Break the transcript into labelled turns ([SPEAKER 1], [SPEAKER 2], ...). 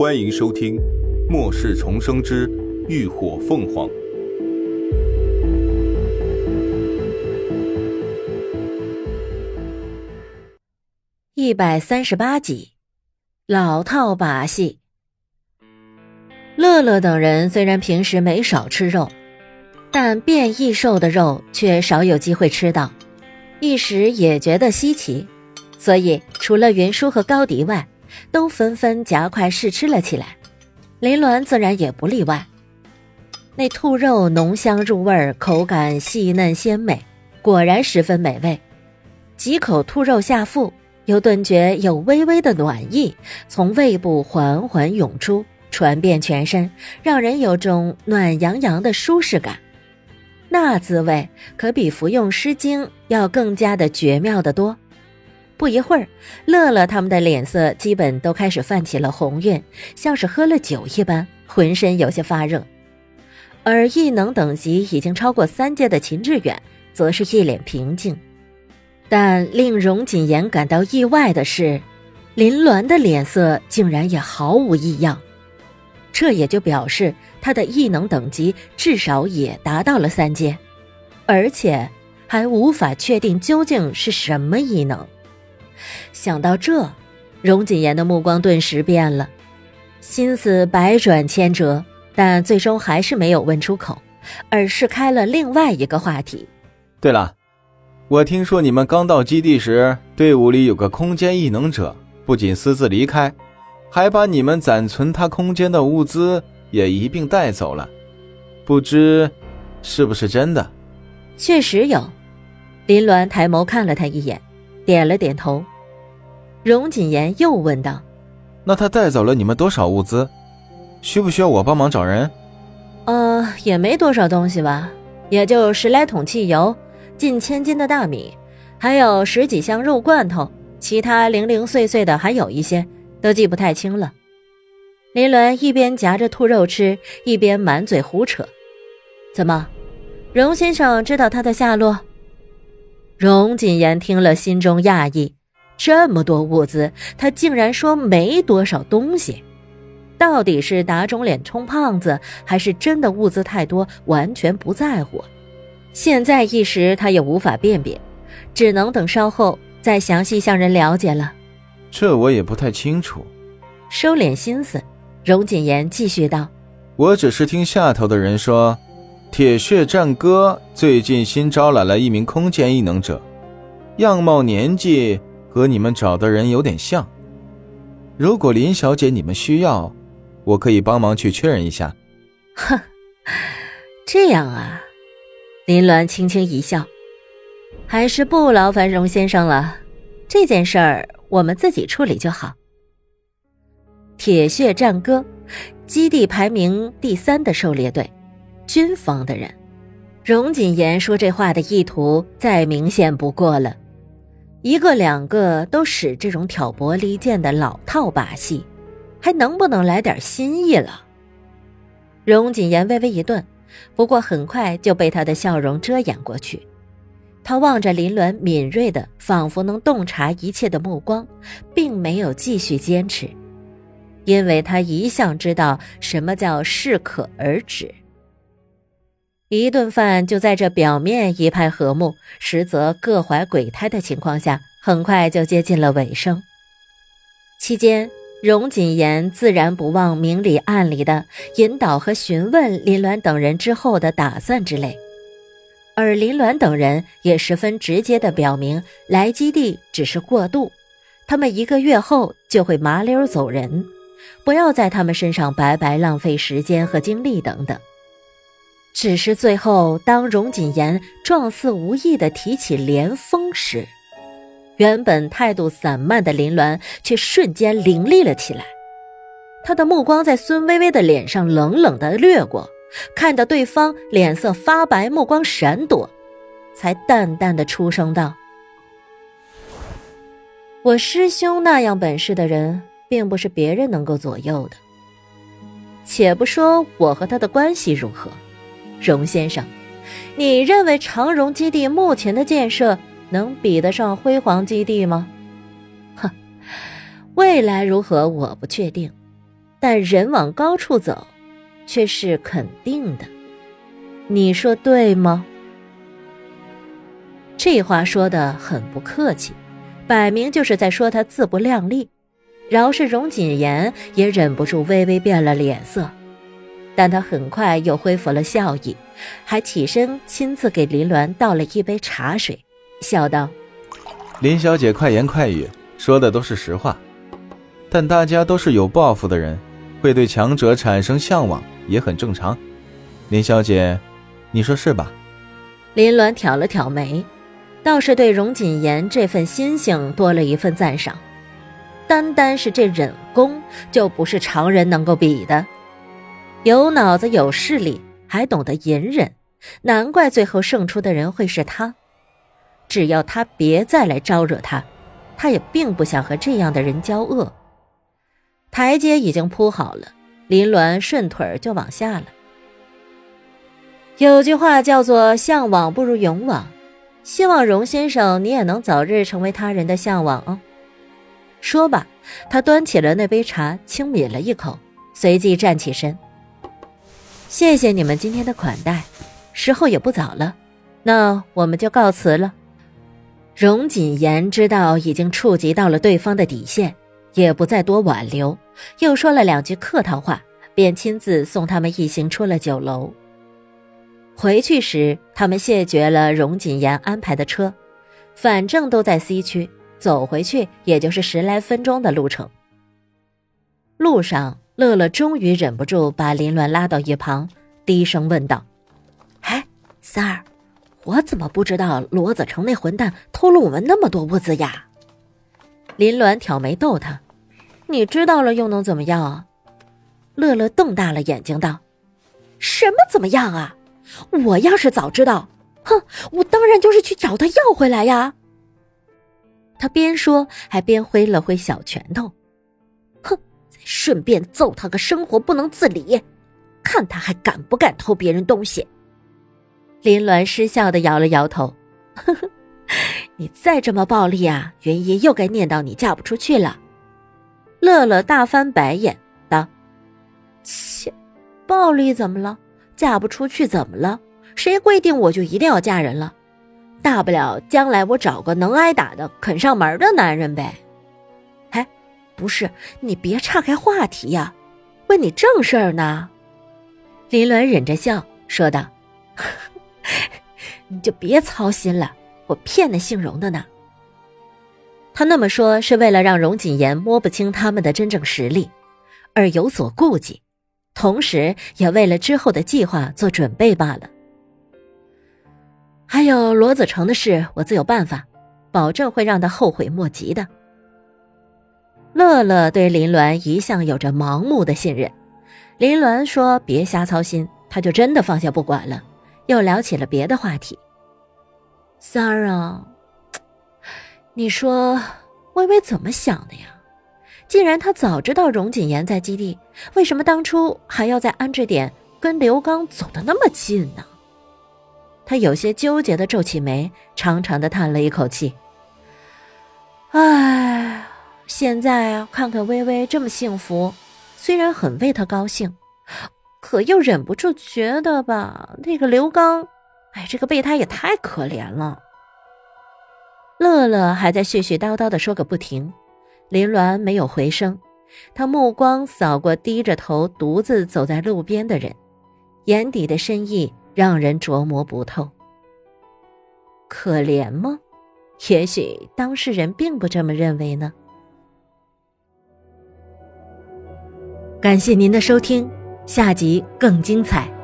[SPEAKER 1] 欢迎收听《末世重生之浴火凤凰》
[SPEAKER 2] 一百三十八集，老套把戏。乐乐等人虽然平时没少吃肉，但变异兽的肉却少有机会吃到，一时也觉得稀奇，所以除了云舒和高迪外。都纷纷夹块试吃了起来，林鸾自然也不例外。那兔肉浓香入味，口感细嫩鲜美，果然十分美味。几口兔肉下腹，又顿觉有微微的暖意从胃部缓缓涌出，传遍全身，让人有种暖洋洋的舒适感。那滋味可比服用诗经要更加的绝妙的多。不一会儿，乐乐他们的脸色基本都开始泛起了红晕，像是喝了酒一般，浑身有些发热。而异能等级已经超过三阶的秦志远，则是一脸平静。但令荣锦言感到意外的是，林鸾的脸色竟然也毫无异样。这也就表示他的异能等级至少也达到了三阶，而且还无法确定究竟是什么异能。想到这，荣锦言的目光顿时变了，心思百转千折，但最终还是没有问出口，而是开了另外一个话题。
[SPEAKER 3] 对了，我听说你们刚到基地时，队伍里有个空间异能者，不仅私自离开，还把你们暂存他空间的物资也一并带走了，不知是不是真的？
[SPEAKER 2] 确实有。林鸾抬眸看了他一眼，点了点头。荣锦言又问道：“
[SPEAKER 3] 那他带走了你们多少物资？需不需要我帮忙找人？”“
[SPEAKER 2] 呃，也没多少东西吧，也就十来桶汽油，近千斤的大米，还有十几箱肉罐头，其他零零碎碎的还有一些，都记不太清了。”林伦一边夹着兔肉吃，一边满嘴胡扯：“怎么，荣先生知道他的下落？”荣锦言听了，心中讶异。这么多物资，他竟然说没多少东西，到底是打肿脸充胖子，还是真的物资太多，完全不在乎？现在一时他也无法辨别，只能等稍后再详细向人了解了。
[SPEAKER 3] 这我也不太清楚。
[SPEAKER 2] 收敛心思，荣锦言继续道：“
[SPEAKER 3] 我只是听下头的人说，铁血战歌最近新招揽了一名空间异能者，样貌年纪。”和你们找的人有点像。如果林小姐你们需要，我可以帮忙去确认一下。
[SPEAKER 2] 哼，这样啊。林鸾轻轻一笑，还是不劳烦荣先生了。这件事儿我们自己处理就好。铁血战歌，基地排名第三的狩猎队，军方的人。荣锦言说这话的意图再明显不过了。一个两个都使这种挑拨离间的老套把戏，还能不能来点新意了？荣锦言微微一顿，不过很快就被他的笑容遮掩过去。他望着林鸾敏锐的，仿佛能洞察一切的目光，并没有继续坚持，因为他一向知道什么叫适可而止。一顿饭就在这表面一派和睦，实则各怀鬼胎的情况下，很快就接近了尾声。期间，荣锦言自然不忘明里暗里的引导和询问林鸾等人之后的打算之类，而林鸾等人也十分直接的表明，来基地只是过渡，他们一个月后就会麻溜走人，不要在他们身上白白浪费时间和精力等等。只是最后，当荣锦言状似无意地提起连峰时，原本态度散漫的林鸾却瞬间凌厉了起来。他的目光在孙微微的脸上冷冷地掠过，看到对方脸色发白，目光闪躲，才淡淡的出声道：“我师兄那样本事的人，并不是别人能够左右的。且不说我和他的关系如何。”荣先生，你认为长荣基地目前的建设能比得上辉煌基地吗？哼，未来如何我不确定，但人往高处走，却是肯定的。你说对吗？这话说的很不客气，摆明就是在说他自不量力。饶是荣锦言也忍不住微微变了脸色，但他很快又恢复了笑意，还起身亲自给林鸾倒了一杯茶水，笑道：“
[SPEAKER 3] 林小姐快言快语，说的都是实话。但大家都是有抱负的人，会对强者产生向往，也很正常。林小姐，你说是吧？”
[SPEAKER 2] 林鸾挑了挑眉，倒是对荣锦言这份心性多了一份赞赏。单单是这忍功，就不是常人能够比的。有脑子、有势力，还懂得隐忍，难怪最后胜出的人会是他。只要他别再来招惹他，他也并不想和这样的人交恶。台阶已经铺好了，林鸾顺腿就往下了。有句话叫做“向往不如勇往”，希望荣先生你也能早日成为他人的向往哦。说罢，他端起了那杯茶，轻抿了一口，随即站起身。谢谢你们今天的款待，时候也不早了，那我们就告辞了。荣锦言知道已经触及到了对方的底线，也不再多挽留，又说了两句客套话，便亲自送他们一行出了酒楼。回去时，他们谢绝了荣锦言安排的车，反正都在 C 区。走回去也就是十来分钟的路程。路上，乐乐终于忍不住把林鸾拉到一旁，低声问道：“哎，三儿，我怎么不知道罗子成那混蛋偷了我们那么多物资呀？”林鸾挑眉逗他：“你知道了又能怎么样啊？”乐乐瞪大了眼睛道：“什么怎么样啊？我要是早知道，哼，我当然就是去找他要回来呀。”他边说还边挥了挥小拳头，顺便揍他个生活不能自理，看他还敢不敢偷别人东西。林鸾失笑的摇了摇头，呵呵，你再这么暴力啊，云姨又该念叨你嫁不出去了。乐乐大翻白眼道：“切，暴力怎么了？嫁不出去怎么了？谁规定我就一定要嫁人了？”大不了将来我找个能挨打的、肯上门的男人呗。不是，你别岔开话题呀，问你正事儿呢。林鸾忍着笑说道：“ 你就别操心了，我骗那姓荣的呢。他那么说是为了让荣锦言摸不清他们的真正实力，而有所顾忌，同时也为了之后的计划做准备罢了。”还有罗子成的事，我自有办法，保证会让他后悔莫及的。乐乐对林鸾一向有着盲目的信任，林鸾说别瞎操心，他就真的放下不管了，又聊起了别的话题。三儿啊，你说微微怎么想的呀？既然他早知道荣锦言在基地，为什么当初还要在安置点跟刘刚走得那么近呢？他有些纠结的皱起眉，长长的叹了一口气。唉，现在啊，看看微微这么幸福，虽然很为她高兴，可又忍不住觉得吧，那个刘刚，哎，这个备胎也太可怜了。乐乐还在絮絮叨叨的说个不停，林鸾没有回声，他目光扫过低着头独自走在路边的人，眼底的深意。让人琢磨不透。可怜吗？也许当事人并不这么认为呢。感谢您的收听，下集更精彩。